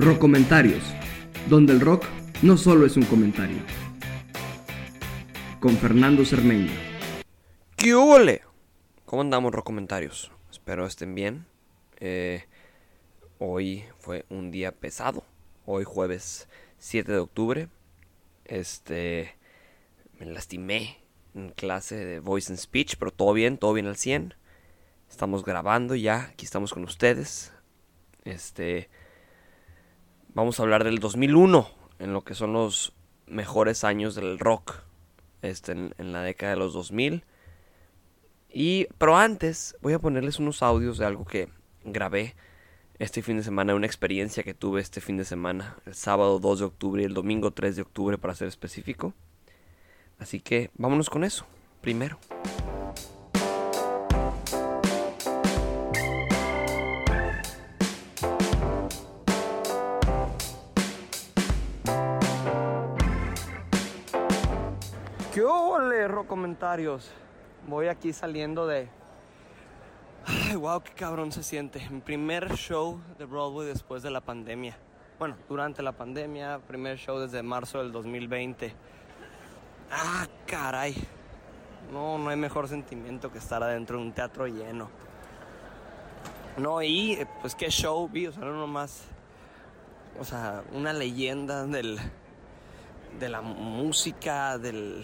Comentarios, donde el rock no solo es un comentario. Con Fernando Cermeño. ¿Qué huele? ¿Cómo andamos, Comentarios? Espero estén bien. Eh, hoy fue un día pesado. Hoy jueves 7 de octubre. Este... Me lastimé en clase de Voice and Speech, pero todo bien, todo bien al 100. Estamos grabando ya, aquí estamos con ustedes. Este vamos a hablar del 2001, en lo que son los mejores años del rock este, en, la década de los 2000. Y, pero antes voy a ponerles unos audios de algo que grabé este fin de semana, una experiencia que tuve este fin de semana, el sábado 2 de octubre y el domingo 3 de octubre para ser específico. Así que vámonos con eso, primero. Comentarios. Voy aquí saliendo de... Ay, wow, qué cabrón se siente. Mi primer show de Broadway después de la pandemia. Bueno, durante la pandemia, primer show desde marzo del 2020. Ah, caray. No, no hay mejor sentimiento que estar adentro de un teatro lleno. No, y pues qué show vi, o sea, no nomás. O sea, una leyenda del, de la música, de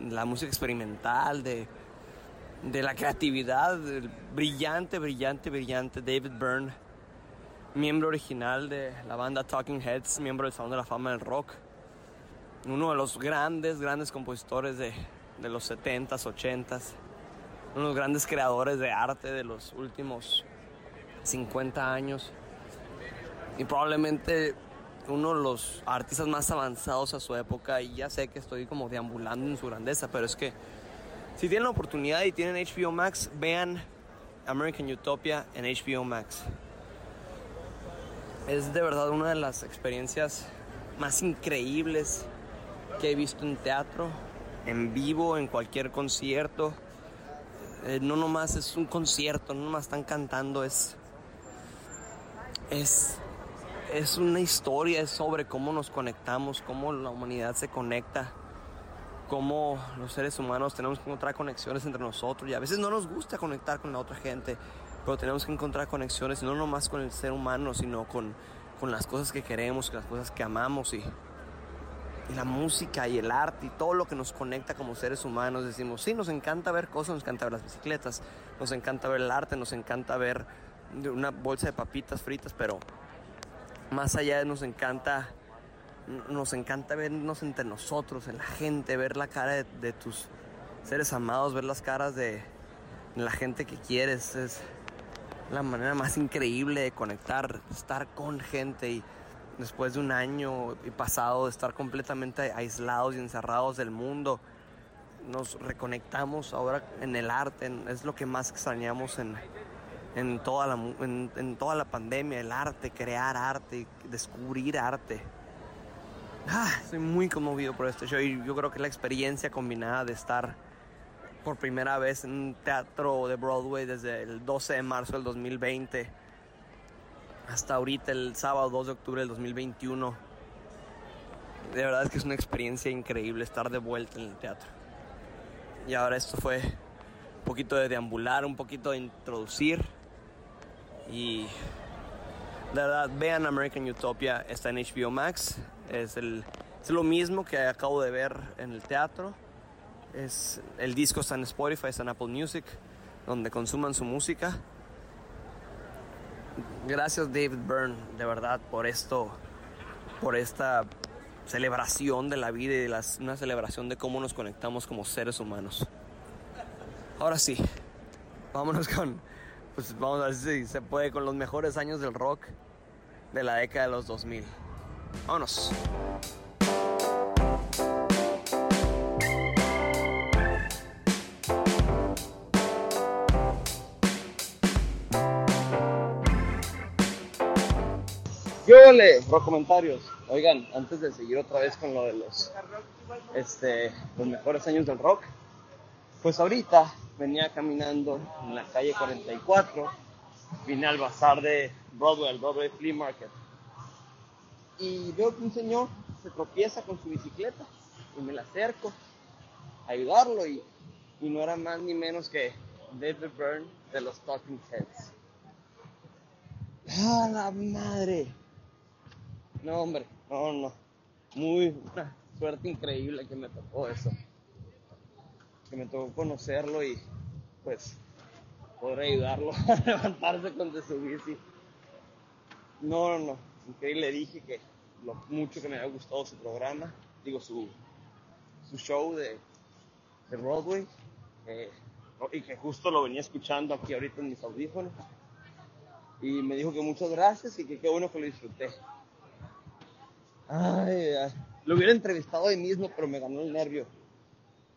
la música experimental, de, la creatividad, brillante, brillante, brillante David Byrne, miembro original de la banda Talking Heads, miembro del Salón de la Fama del Rock, uno de los grandes, grandes compositores de, de los 70s, 80s, uno de los grandes creadores de arte de los últimos 50 años. Y probablemente uno de los artistas más avanzados a su época y ya sé que estoy como deambulando en su grandeza, pero es que si tienen la oportunidad y tienen HBO Max, vean American Utopia en HBO Max. Es de verdad una de las experiencias más increíbles que he visto en teatro, en vivo, en cualquier concierto. Eh, no nomás es un concierto, no nomás están cantando, es, es es una historia, es sobre cómo nos conectamos, cómo la humanidad se conecta, cómo los seres humanos tenemos que encontrar conexiones entre nosotros y a veces no nos gusta conectar con la otra gente, pero tenemos que encontrar conexiones no nomás con el ser humano, sino con, con las cosas que queremos, con las cosas que amamos y, y la música y el arte y todo lo que nos conecta como seres humanos. Decimos, sí, nos encanta ver cosas, nos encanta ver las bicicletas, nos encanta ver el arte, nos encanta ver una bolsa de papitas fritas, pero más allá nos encanta, nos encanta vernos entre nosotros, en la gente, ver la cara de, tus seres amados, ver las caras de la gente que quieres. Es la manera más increíble de conectar, estar con gente y después de un año y pasado de estar completamente aislados y encerrados del mundo, nos reconectamos ahora en el arte, es lo que más extrañamos en, en toda la, en, toda la pandemia, el arte, crear arte, descubrir arte. Ah, estoy muy conmovido por este show y yo creo que la experiencia combinada de estar por primera vez en un teatro de Broadway desde el 12 de marzo del 2020 hasta ahorita el sábado 2 de octubre del 2021. De verdad es que es una experiencia increíble estar de vuelta en el teatro. Y ahora esto fue un poquito de deambular, un poquito de introducir y de verdad, vean American Utopia, está en HBO Max. Es, el, es lo mismo que acabo de ver en el teatro. Es, el disco está en Spotify, está en Apple Music, donde consuman su música. Gracias David Byrne, de verdad, por esto, por esta celebración de la vida y una celebración de cómo nos conectamos como seres humanos. Ahora sí, vámonos con pues vamos a ver si se puede con los mejores años del rock de la década de los 2000. Vámonos. Yo le rock comentarios. Oigan, antes de seguir otra vez con lo de los este los mejores años del rock, pues ahorita venía caminando en la calle 44, vine al bazar de Broadway, al Broadway Flea Market. y veo que un señor se tropieza con su bicicleta y me la acerco a ayudarlo y, no era más ni menos que David Byrne de los Talking Heads. ¡Ah, la madre! No, hombre, no, no. Muy, una suerte increíble que me tocó eso. Que me tocó conocerlo y, pues, poder ayudarlo a levantarse con su bici. No, no, no. Increíble. Le dije que lo mucho que me había gustado su programa, digo, su, su show de, de Broadway. Y que justo lo venía escuchando aquí ahorita en mis audífonos. Y me dijo que muchas gracias y que qué bueno que lo disfruté. Ay, ay. Lo hubiera entrevistado hoy mismo, pero me ganó el nervio.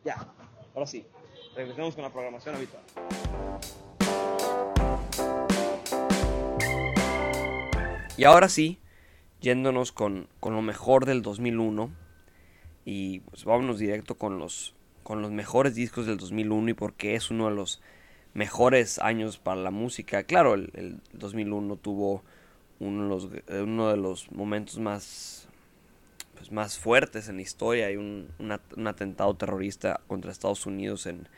Ya, ahora sí, regresemos con la programación habitual. Y ahora sí, yéndonos con, con lo mejor del 2001. Y pues vámonos directo con los, con los mejores discos del 2001 y porque es uno de los mejores años para la música. Claro, el, el 2001 tuvo uno de, los, uno de los momentos más, pues, más fuertes en la historia. Hay un, un, atentado terrorista contra Estados Unidos en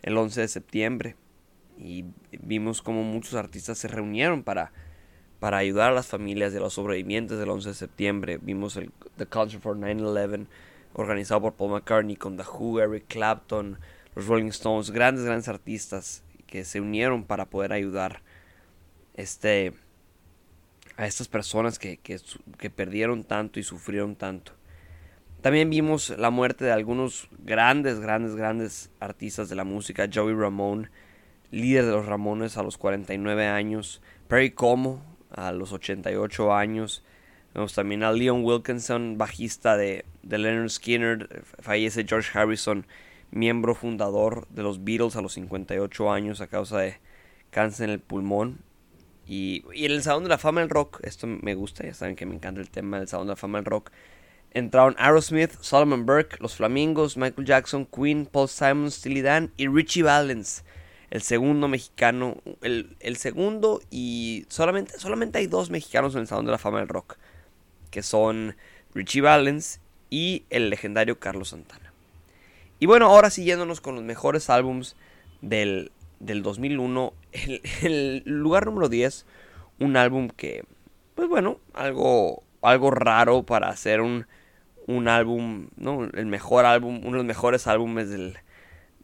el 11 de septiembre. Y vimos como muchos artistas se reunieron para, para ayudar a las familias de los sobrevivientes del 11 de septiembre. Vimos el The Concert for 9-11 organizado por Paul McCartney con The Who, Eric Clapton, los Rolling Stones, grandes, grandes artistas que se unieron para poder ayudar este, a estas personas que, que, que, perdieron tanto y sufrieron tanto. También vimos la muerte de algunos grandes, grandes, grandes artistas de la música. Joey Ramone, líder de los Ramones a los 49 años. Perry Como a los 88 años. Vemos también a Leon Wilkinson, bajista de, de Leonard Skinner. Fallece George Harrison, miembro fundador de los Beatles a los 58 años a causa de cáncer en el pulmón. Y, en el Salón de la Fama del Rock, esto me gusta, ya saben que me encanta el tema del Salón de la Fama del Rock. Entraron Aerosmith, Solomon Burke, Los Flamingos, Michael Jackson, Queen, Paul Simon, Steely Dan y Richie Valens, el segundo mexicano, el, el segundo y solamente, solamente hay dos mexicanos en el Salón de la Fama del Rock, que son Richie Valens y el legendario Carlos Santana. Y bueno, ahora siguiéndonos con los mejores álbums del, del 2001, el, lugar número 10, un álbum que, pues bueno, algo, algo raro para hacer un, un álbum, ¿no? El mejor álbum, uno de los mejores álbumes del,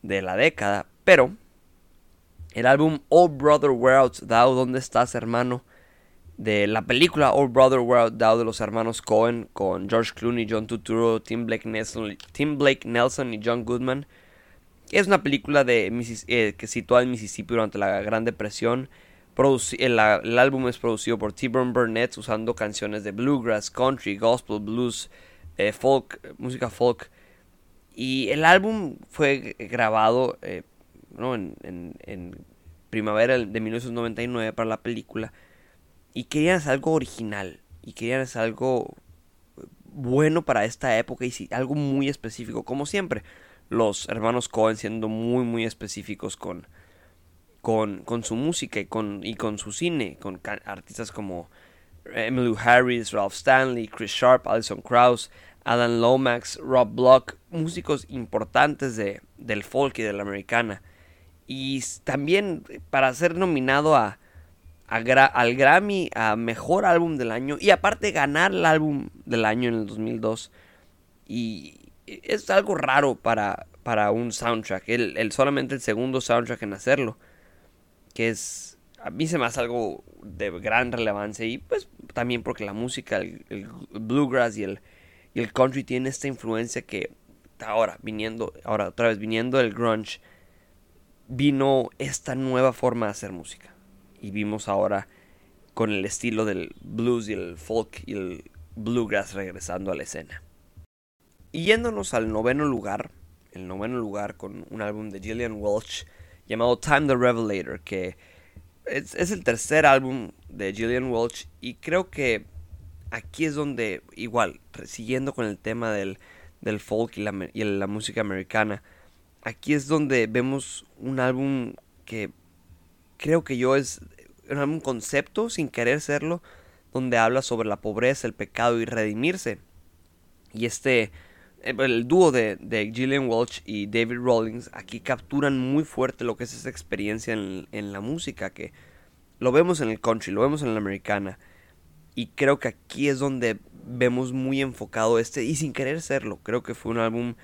de la década, pero el álbum Old Brother Where Art Thou, ¿dónde estás hermano? de la película Old Brother Where Art Thou de los hermanos Cohen con George Clooney, John Turturro, Tim Blake Nelson, Tim Blake Nelson y John Goodman. Es una película de, eh, que sitúa en Mississippi durante la Gran Depresión. El, álbum es producido por T-Burn Burnett usando canciones de bluegrass, country, gospel, blues, eh, folk, música folk. Y el álbum fue grabado eh, en, en, en primavera de 1999 para la película y querían hacer algo original y querían hacer algo bueno para esta época y algo muy específico como siempre los hermanos Cohen siendo muy muy específicos con con, con su música y con, y con su cine con artistas como Emily Harris, Ralph Stanley, Chris Sharp, Alison Krauss, Alan Lomax, Rob Block, músicos importantes de, del folk y de la americana. Y también para ser nominado a, al Grammy a Mejor Álbum del Año y aparte ganar el Álbum del Año en el 2002. Y es algo raro para, para un soundtrack, el, el, solamente el segundo soundtrack en hacerlo, que es, a mí se me hace algo de gran relevancia y pues también porque la música, el, bluegrass y el, el country tiene esta influencia que ahora viniendo, ahora otra vez viniendo del grunge, vino esta nueva forma de hacer música y vimos ahora con el estilo del blues y el folk y el bluegrass regresando a la escena. Y yéndonos al noveno lugar, el noveno lugar con un álbum de Gillian Welch llamado Time the Revelator, que es, es, el tercer álbum de Gillian Welch y creo que aquí es donde, igual, siguiendo con el tema del, del folk y la, y la música americana, aquí es donde vemos un álbum que creo que yo es un concepto, sin querer serlo, donde habla sobre la pobreza, el pecado y redimirse. Y este, el dúo de, de Gillian Welch y David Rawlings aquí capturan muy fuerte lo que es esa experiencia en, en la música, que lo vemos en el country, lo vemos en la americana. Y creo que aquí es donde vemos muy enfocado este, y sin querer serlo, creo que fue un álbum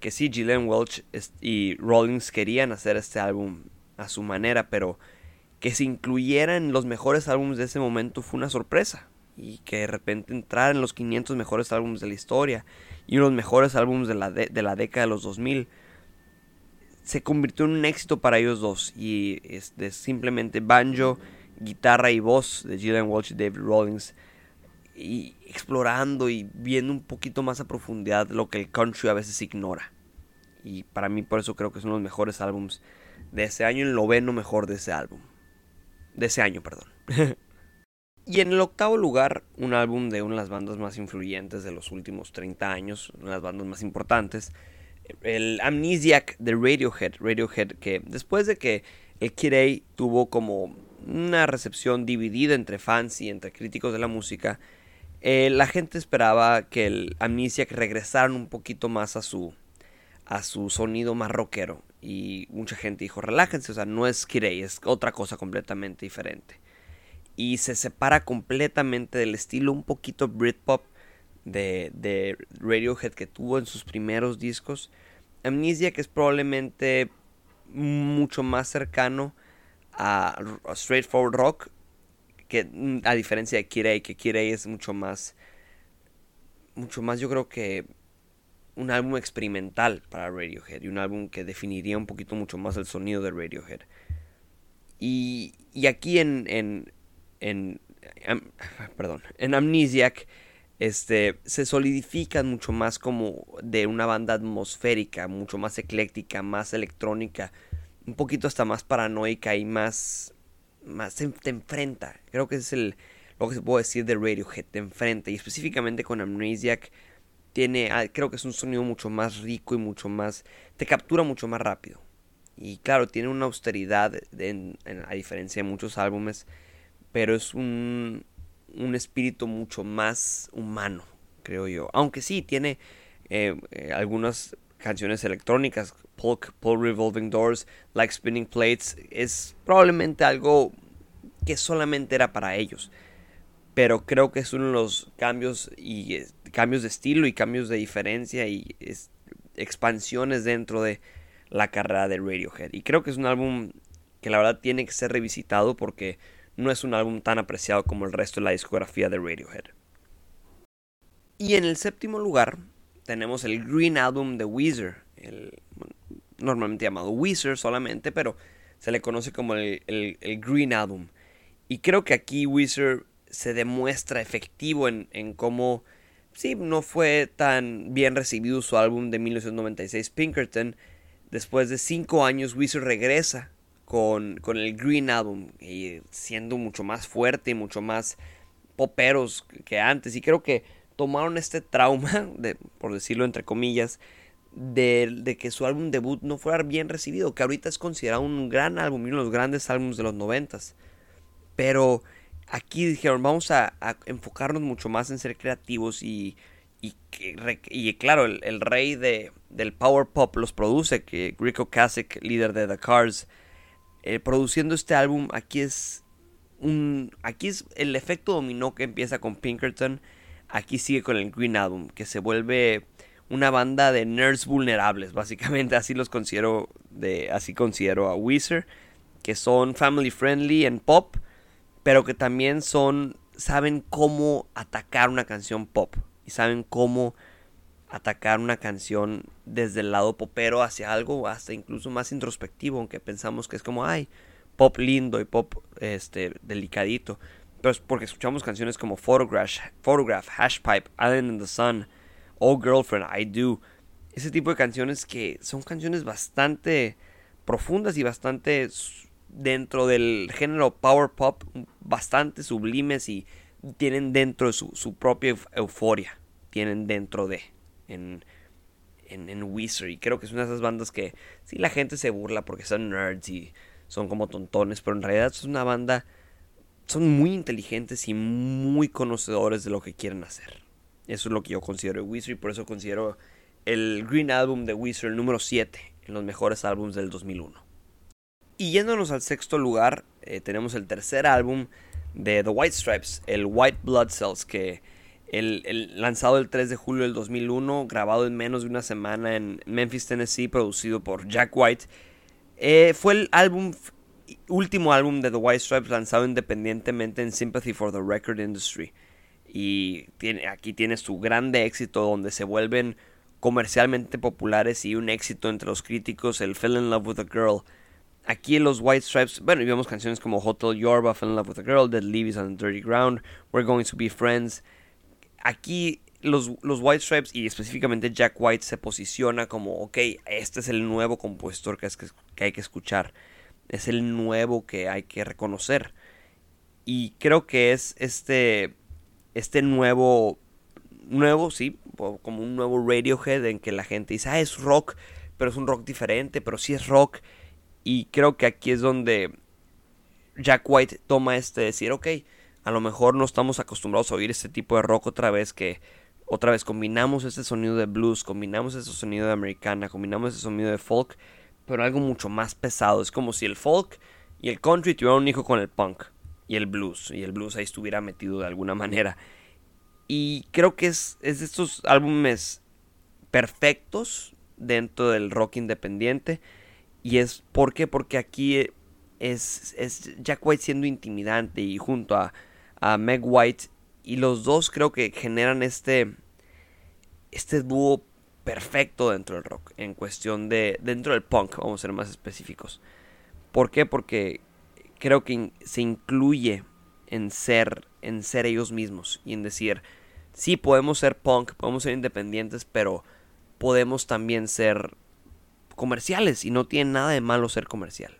que sí, Gillian Welch y Rawlings querían hacer este álbum a su manera, pero que se incluyera en los mejores álbumes de ese momento fue una sorpresa. Y que de repente entrara en los 500 mejores álbumes de la historia y unos mejores álbumes de la, de, la década de los 2000 se convirtió en un éxito para ellos dos. Y es de simplemente banjo, guitarra y voz de Gillian Walsh y David Rawlings. Explorando y viendo un poquito más a profundidad lo que el country a veces ignora. Y para mí por eso creo que son los mejores álbumes de ese año, el noveno mejor de ese álbum. De ese año, perdón. y en el octavo lugar, un álbum de una de las bandas más influyentes de los últimos 30 años, una de las bandas más importantes, el Amnesiac de Radiohead. Radiohead que después de que el Kid A tuvo como una recepción dividida entre fans y entre críticos de la música, eh, la gente esperaba que el Amnesiac regresara un poquito más a su, a su sonido más rockero. Y mucha gente dijo, relájense, o sea, no es Kirei, es otra cosa completamente diferente. Y se separa completamente del estilo un poquito Britpop de, de Radiohead que tuvo en sus primeros discos. Amnesia que es probablemente mucho más cercano a, Straightforward Rock que a diferencia de Kirei, que Kirei es mucho más mucho más yo creo que un álbum experimental para Radiohead y un álbum que definiría un poquito mucho más el sonido de Radiohead. Y, y aquí en, en, perdón, en Amnesiac este, se solidifican mucho más como de una banda atmosférica, mucho más ecléctica, más electrónica, un poquito hasta más paranoica y más, más te, enfrenta. Creo que es el, lo que se puede decir de Radiohead, te enfrenta y específicamente con Amnesiac tiene, ah, creo que es un sonido mucho más rico y mucho más, te captura mucho más rápido. Y claro, tiene una austeridad a diferencia de muchos álbumes, pero es un, un espíritu mucho más humano, creo yo. Aunque sí, tiene eh, eh, algunas canciones electrónicas, Paul Revolving Doors, Like Spinning Plates, es probablemente algo que solamente era para ellos pero creo que es uno de los cambios y cambios de estilo y cambios de diferencia y expansiones dentro de la carrera de Radiohead. Y creo que es un álbum que la verdad tiene que ser revisitado porque no es un álbum tan apreciado como el resto de la discografía de Radiohead. Y en el séptimo lugar tenemos el Green Album de Weezer, el, normalmente llamado Weezer solamente, pero se le conoce como el, Green Album. Y creo que aquí Weezer se demuestra efectivo en, en cómo, sí, no fue tan bien recibido su álbum de 1996 Pinkerton. Después de cinco años, Weezer regresa con, con el Green Album y siendo mucho más fuerte y mucho más poperos que antes. Y creo que tomaron este trauma, de, por decirlo entre comillas, de, de, que su álbum debut no fuera bien recibido, que ahorita es considerado un gran álbum, uno de los grandes álbumes de los noventas. Pero aquí dijeron, vamos a, enfocarnos mucho más en ser creativos y, y, claro, el, rey de, del power pop los produce, que Rico Kasich, líder de The Cars, eh, produciendo este álbum, aquí es un, aquí es el efecto dominó que empieza con Pinkerton, aquí sigue con el Green Album, que se vuelve una banda de nerds vulnerables, básicamente así los considero, de, así considero a Weezer, que son family friendly en pop, pero que también son, saben cómo atacar una canción pop y saben cómo atacar una canción desde el lado popero hacia algo hasta incluso más introspectivo, aunque pensamos que es como, ay, pop lindo y pop este, delicadito. Pero es porque escuchamos canciones como Photograph, Photograph Hashpipe, Island in the Sun, Oh Girlfriend, I Do. Ese tipo de canciones que son canciones bastante profundas y bastante dentro del género power pop bastante sublimes y tienen dentro de su, propia euforia. Tienen dentro de. En, en, en Weezer. Y creo que es una de esas bandas que sí la gente se burla porque son nerds y son como tontones. Pero en realidad es una banda son muy inteligentes y muy conocedores de lo que quieren hacer. Eso es lo que yo considero de Weezer y por eso considero el Green Album de Weezer el número 7 en los mejores álbumes del 2001. Y yéndonos al sexto lugar, eh, tenemos el tercer álbum de The White Stripes, el White Blood Cells, que el, lanzado el 3 de julio del 2001, grabado en menos de una semana en Memphis, Tennessee, producido por Jack White. Eh, fue el álbum, último álbum de The White Stripes lanzado independientemente en Sympathy for the Record Industry. Y tiene, aquí tiene su grande éxito donde se vuelven comercialmente populares y un éxito entre los críticos, el Fell in Love with a Girl. Aquí los White Stripes, bueno, y vemos canciones como Hotel Yorba, Fell in Love with a Girl, Dead Leaves on the Dirty Ground, We're Going to Be Friends. Aquí los, los, White Stripes y específicamente Jack White se posiciona como, ok, este es el nuevo compositor que, es, que hay que escuchar, es el nuevo que hay que reconocer. Y creo que es este, este nuevo, nuevo, sí, como un nuevo Radiohead en que la gente dice, ah, es rock, pero es un rock diferente, pero sí es rock. Y creo que aquí es donde Jack White toma este decir, ok, a lo mejor no estamos acostumbrados a oír este tipo de rock otra vez que otra vez combinamos este sonido de blues, combinamos ese sonido de americana, combinamos ese sonido de folk, pero algo mucho más pesado. Es como si el folk y el country tuvieran un hijo con el punk y el blues, y el blues ahí estuviera metido de alguna manera. Y creo que es, es de estos álbumes perfectos dentro del rock independiente. Y es ¿por qué? Porque aquí es, es Jack White siendo intimidante y junto a, a Meg White. Y los dos creo que generan este, este dúo perfecto dentro del rock. En cuestión de. dentro del punk, vamos a ser más específicos. ¿Por qué? Porque creo que se incluye en ser, en ser ellos mismos y en decir, sí, podemos ser punk, podemos ser independientes, pero podemos también ser comerciales y no tiene nada de malo ser comercial.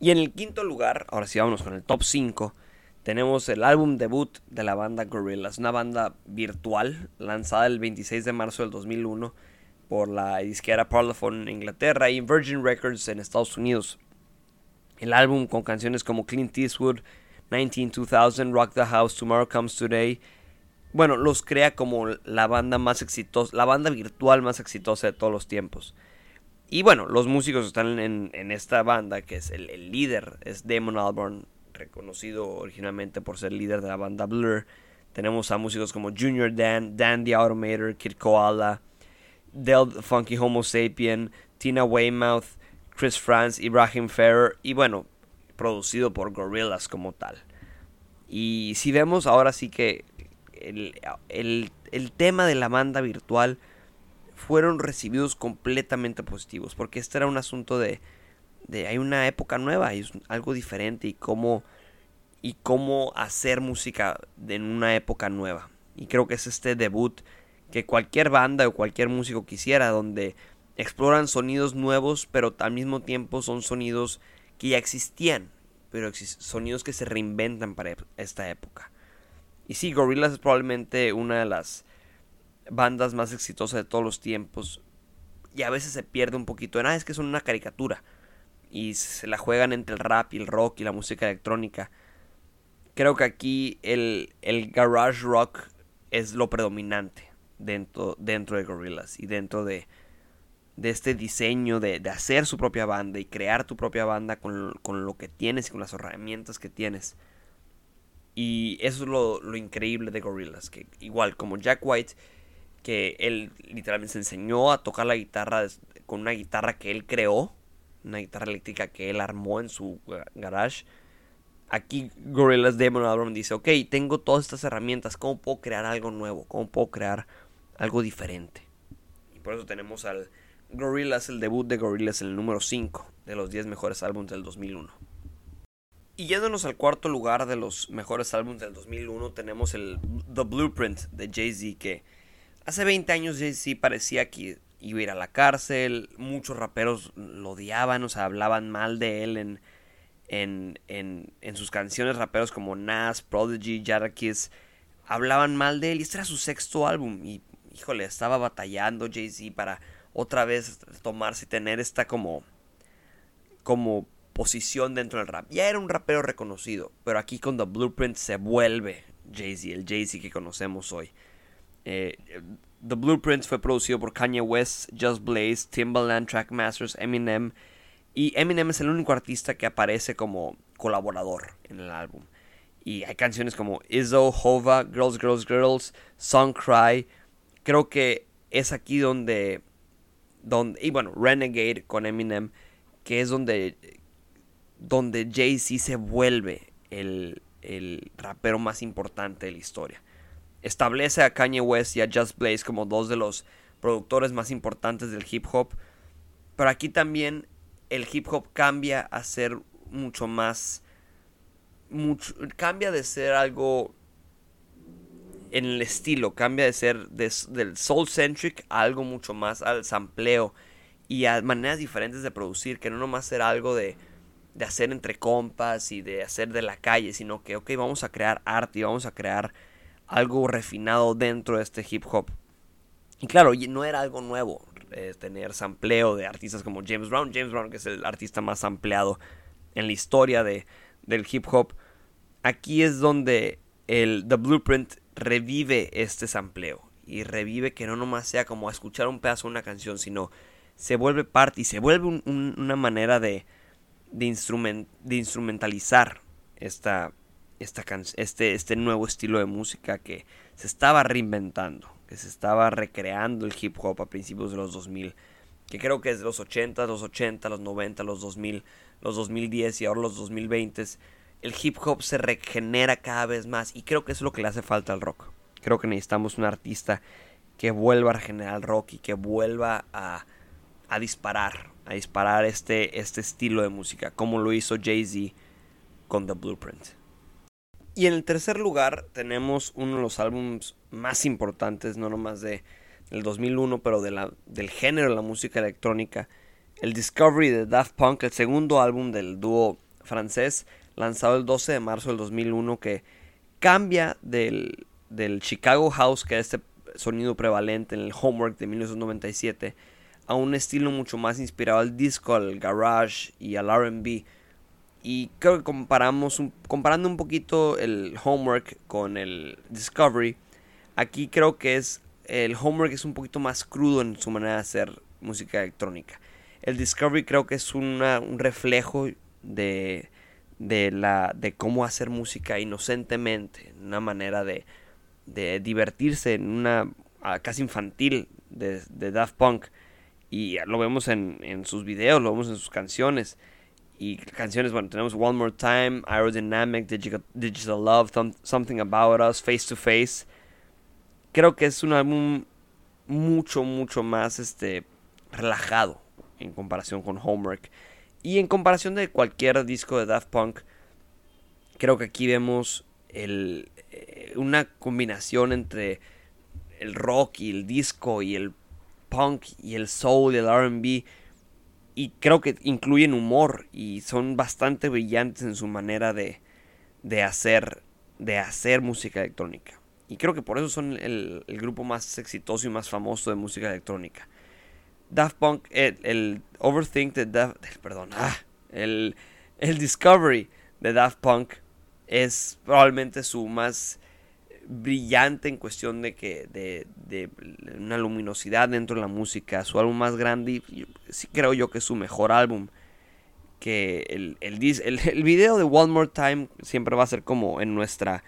Y en el quinto lugar, ahora sí vámonos con el top 5, tenemos el álbum debut de la banda Gorillaz, una banda virtual lanzada el 26 de marzo del 2001 por la disquera Parlophone en Inglaterra y Virgin Records en Estados Unidos. El álbum con canciones como Clint Eastwood, 192000, Rock the House, Tomorrow Comes Today, bueno, los crea como la banda más exitosa, la banda virtual más exitosa de todos los tiempos. Y bueno, los músicos están en, esta banda, que es el, líder, es Damon Albarn, reconocido originalmente por ser líder de la banda Blur. Tenemos a músicos como Junior Dan, Dan the Automator, Kid Koala, Del Funky Homo Sapien, Tina Weymouth, Chris France, Ibrahim Ferrer y bueno, producido por Gorillaz como tal. Y si vemos ahora sí que el, tema de la banda virtual fueron recibidos completamente positivos, porque este era un asunto de, de hay una época nueva, y es algo diferente y cómo, y cómo hacer música en una época nueva. Y creo que es este debut que cualquier banda o cualquier músico quisiera, donde exploran sonidos nuevos, pero al mismo tiempo son sonidos que ya existían, pero sonidos que se reinventan para esta época. Y sí, Gorillaz es probablemente una de las bandas más exitosas de todos los tiempos. Y a veces se pierde un poquito en, ah, es que son una caricatura. Y se la juegan entre el rap y el rock y la música electrónica. Creo que aquí el, el garage rock es lo predominante dentro, dentro de Gorillaz y dentro de, de este diseño de, de, hacer su propia banda y crear tu propia banda con, con, lo que tienes y con las herramientas que tienes. Y eso es lo, increíble de Gorillaz, que igual como Jack White, que él literalmente se enseñó a tocar la guitarra con una guitarra que él creó, una guitarra eléctrica que él armó en su garage. Aquí Gorillaz Damon Albarn dice, ok, tengo todas estas herramientas, ¿cómo puedo crear algo nuevo? ¿Cómo puedo crear algo diferente? Y por eso tenemos al Gorillaz, el debut de Gorillaz, el número 5 de los 10 mejores álbumes del 2001. Y yéndonos al cuarto lugar de los mejores álbumes del 2001, tenemos el The Blueprint de Jay-Z, que hace 20 años Jay-Z parecía que iba a ir a la cárcel, muchos raperos lo odiaban, o sea, hablaban mal de él en, en, en, en sus canciones, raperos como Nas, Prodigy, Jadakiss, hablaban mal de él, y este era su sexto álbum, y híjole, estaba batallando Jay-Z para otra vez tomarse y tener esta como, como posición dentro del rap. Ya era un rapero reconocido, pero aquí con The Blueprint se vuelve Jay-Z, el Jay-Z que conocemos hoy. Eh, The Blueprint fue producido por Kanye West, Just Blaze, Timbaland, Trackmasters, Eminem. Y Eminem es el único artista que aparece como colaborador en el álbum. Y hay canciones como Izzo, Hova, Girls, Girls, Girls, Song Cry. Creo que es aquí donde, donde y bueno, Renegade con Eminem, que es donde, donde Jay-Z se vuelve el, el rapero más importante de la historia establece a Kanye West y a Just Blaze como dos de los productores más importantes del hip hop. Pero aquí también el hip hop cambia a ser mucho más. Mucho, cambia de ser algo en el estilo, cambia de ser del soul centric a algo mucho más al sampleo y a maneras diferentes de producir, que no nomás ser algo de, de hacer entre compas y de hacer de la calle, sino que, ok, vamos a crear arte y vamos a crear algo refinado dentro de este hip hop. Y claro, no era algo nuevo eh, tener sampleo de artistas como James Brown. James Brown, que es el artista más ampliado en la historia de, del hip hop. Aquí es donde el The Blueprint revive este sampleo. Y revive que no nomás sea como escuchar un pedazo de una canción, sino se vuelve parte y se vuelve una manera de, de, de instrumentalizar esta, este, este nuevo estilo de música que se estaba reinventando, que se estaba recreando el hip hop a principios de los 2000, que creo que es de los 80, los 80, los 90, los 2000, los 2010 y ahora los 2020, el hip hop se regenera cada vez más y creo que es lo que le hace falta al rock. Creo que necesitamos un artista que vuelva a regenerar el rock y que vuelva a, a disparar, a disparar este, este estilo de música, como lo hizo Jay-Z con The Blueprint. Y en el tercer lugar tenemos uno de los álbumes más importantes, no nomás de, del 2001, pero de del género de la música electrónica, el Discovery de Daft Punk, el segundo álbum del dúo francés, lanzado el 12 de marzo del 2001, que cambia del, del Chicago House, que es este sonido prevalente en el Homework de 1997, a un estilo mucho más inspirado al disco, al garage y al RB y creo que comparamos comparando un poquito el Homework con el Discovery, aquí creo que es el Homework es un poquito más crudo en su manera de hacer música electrónica. El Discovery creo que es un reflejo de, de, la, de cómo hacer música inocentemente, una manera de, de divertirse, en una ah, casi infantil de, de Daft Punk. Y lo vemos en, en sus videos, lo vemos en sus canciones. Y canciones, bueno, tenemos One More Time, Aerodynamic, Digital, Love, Something About Us, Face to Face. Creo que es un álbum mucho, mucho más este, relajado en comparación con Homework. Y en comparación de cualquier disco de Daft Punk, creo que aquí vemos el, eh, una combinación entre el rock y el disco y el punk y el soul y el RB y creo que incluyen humor y son bastante brillantes en su manera de, de, hacer, de hacer música electrónica. Y creo que por eso son el, grupo más exitoso y más famoso de música electrónica. Daft Punk, el, Overthink de Daft, perdón, ah, el, el Discovery de Daft Punk es probablemente su más brillante en cuestión de que de, de, una luminosidad dentro de la música su álbum más grande sí creo yo que es su mejor álbum que el, el, el, video de One More Time siempre va a ser como en nuestra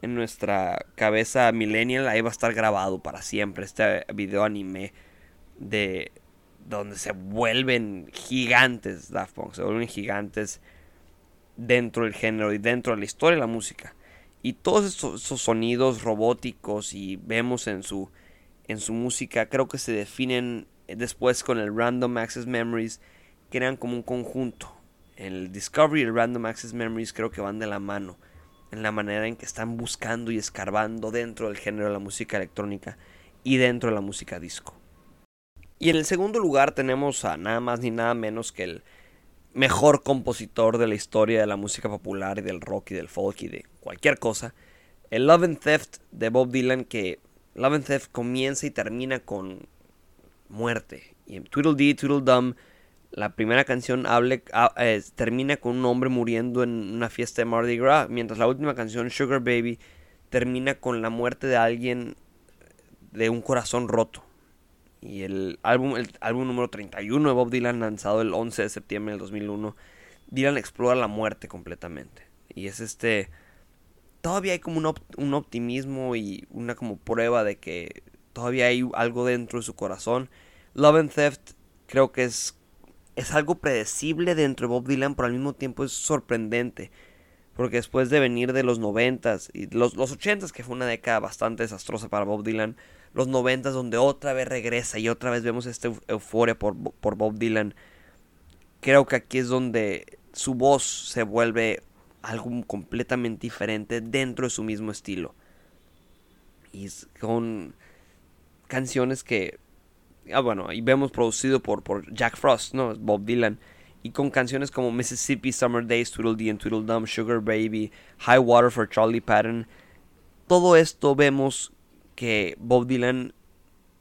en nuestra cabeza millennial ahí va a estar grabado para siempre este video anime de donde se vuelven gigantes Daft Punk se vuelven gigantes dentro del género y dentro de la historia de la música y todos esos, sonidos robóticos y vemos en su, en su música, creo que se definen después con el Random Access Memories, crean como un conjunto. El Discovery y el Random Access Memories creo que van de la mano en la manera en que están buscando y escarbando dentro del género de la música electrónica y dentro de la música disco. Y en el segundo lugar tenemos a nada más ni nada menos que el mejor compositor de la historia de la música popular y del rock y del folk y de cualquier cosa. El Love and Theft de Bob Dylan que Love and Theft comienza y termina con muerte. Y en Tweedledee, Tweedledum La primera canción hable, eh, termina con un hombre muriendo en una fiesta de Mardi Gras, mientras la última canción, Sugar Baby, termina con la muerte de alguien de un corazón roto. Y el álbum, el álbum número 31 de Bob Dylan, lanzado el 11 de septiembre del 2001, Dylan explora la muerte completamente. Y es este... Todavía hay como un, un optimismo y una como prueba de que todavía hay algo dentro de su corazón. Love and Theft creo que es, es algo predecible dentro de Bob Dylan, pero al mismo tiempo es sorprendente. Porque después de venir de los noventas y los, los ochentas, que fue una década bastante desastrosa para Bob Dylan, los noventas donde otra vez regresa y otra vez vemos esta euforia por, por Bob Dylan, creo que aquí es donde su voz se vuelve algo completamente diferente dentro de su mismo estilo. Y con canciones que, ah, bueno, y vemos producido por, por Jack Frost, ¿no? Bob Dylan y con canciones como Mississippi Summer Days, Tweedledee and Tweedledum, Sugar Baby, High Water for Charlie Patton. Todo esto vemos que Bob Dylan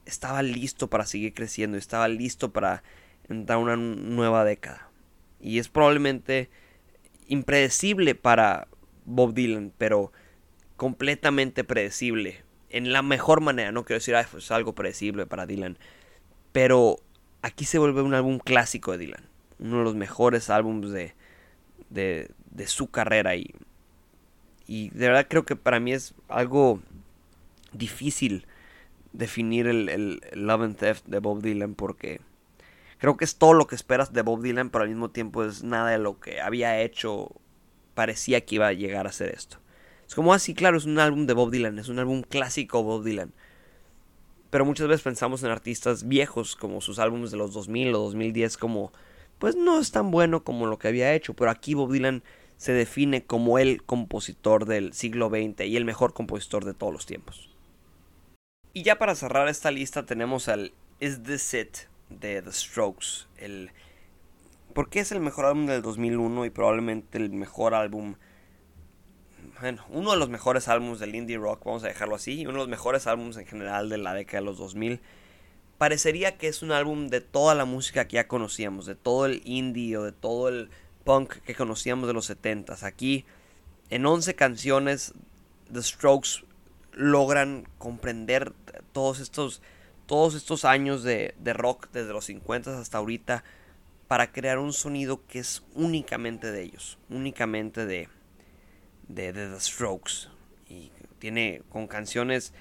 estaba listo para seguir creciendo, estaba listo para entrar a una nueva década. Y es probablemente impredecible para Bob Dylan, pero completamente predecible. En la mejor manera, no quiero decir, es algo predecible para Dylan, pero aquí se vuelve un álbum clásico de Dylan uno de los mejores álbumes de, de, su carrera y, y de verdad creo que para mí es algo difícil definir el, el, Love and Theft de Bob Dylan porque creo que es todo lo que esperas de Bob Dylan, pero al mismo tiempo es nada de lo que había hecho, parecía que iba a llegar a ser esto. Es como así, ah, claro, es un álbum de Bob Dylan, es un álbum clásico Bob Dylan. Pero muchas veces pensamos en artistas viejos como sus álbumes de los 2000 o 2010 como pues no es tan bueno como lo que había hecho, pero aquí Bob Dylan se define como el compositor del siglo XX y el mejor compositor de todos los tiempos. Y ya para cerrar esta lista tenemos al Is This It de The Strokes, el porque es el mejor álbum del 2001 y probablemente el mejor álbum bueno, uno de los mejores álbumes del indie rock, vamos a dejarlo así, y uno de los mejores álbumes en general de la década de los 2000 parecería que es un álbum de toda la música que ya conocíamos, de todo el indie o de todo el punk que conocíamos de los 70s. Aquí, en 11 canciones, The Strokes logran comprender todos estos, todos estos años de, rock, desde los 50 hasta ahorita, para crear un sonido que es únicamente de ellos, únicamente de, de, de The Strokes. Y tiene con canciones,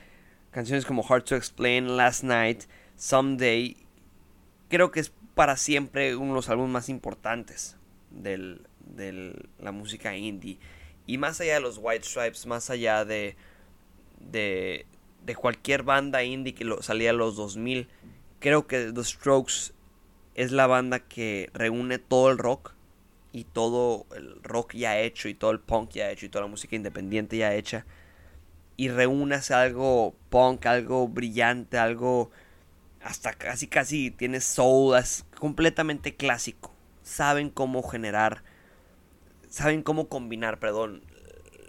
canciones como Hard to Explain, Last Night, Someday, creo que es para siempre uno de los álbumes más importantes de la música indie. Y más allá de los White Stripes, más allá de, de, de cualquier banda indie que lo, salía en los 2000, creo que The Strokes es la banda que reúne todo el rock y todo el rock ya hecho y todo el punk ya hecho y toda la música independiente ya hecha y reúne algo punk, algo brillante, algo hasta casi casi tiene soul, es completamente clásico. Saben cómo generar, saben cómo combinar, perdón,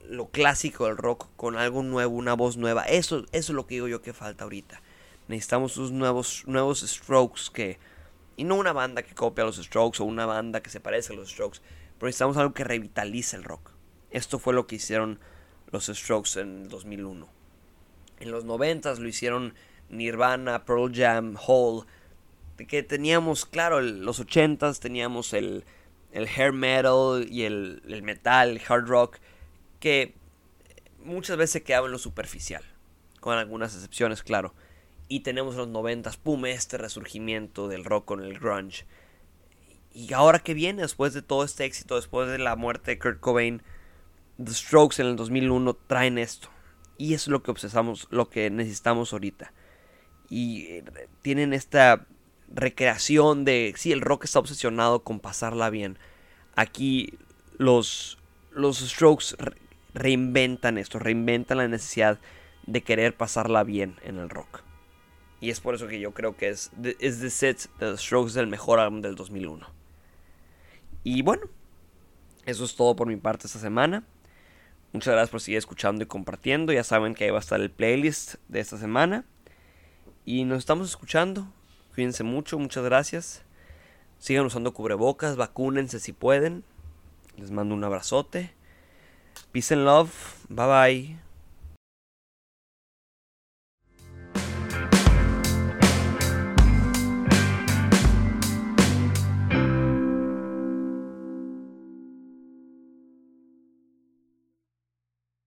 lo clásico del rock con algo nuevo, una voz nueva. Eso, eso es lo que digo yo que falta ahorita. Necesitamos unos nuevos, nuevos strokes que... Y no una banda que copia los strokes o una banda que se parece a los strokes. Pero necesitamos algo que revitalice el rock. Esto fue lo que hicieron los strokes en el 2001. En los 90 lo hicieron Nirvana, Pearl Jam, Hole, que teníamos, claro, los ochentas teníamos el, el hair metal y el, el, metal, el hard rock, que muchas veces quedaba en lo superficial, con algunas excepciones, claro. Y tenemos los noventas, pum, este resurgimiento del rock con el grunge. Y ahora que viene, después de todo este éxito, después de la muerte de Kurt Cobain, The Strokes en el 2001 traen esto. Y es lo que obsesamos, lo que necesitamos ahorita y eh, tienen esta recreación de, sí, el rock está obsesionado con pasarla bien. Aquí los, los Strokes reinventan esto, reinventan la necesidad de querer pasarla bien en el rock. Y es por eso que yo creo que es, es The Set The Strokes el mejor álbum del 2001. Y bueno, eso es todo por mi parte esta semana. Muchas gracias por seguir escuchando y compartiendo. Ya saben que ahí va a estar el playlist de esta semana. Y nos estamos escuchando. Cuídense mucho, muchas gracias. Sigan usando cubrebocas, vacúnense si pueden. Les mando un abrazote. Peace and love. Bye bye.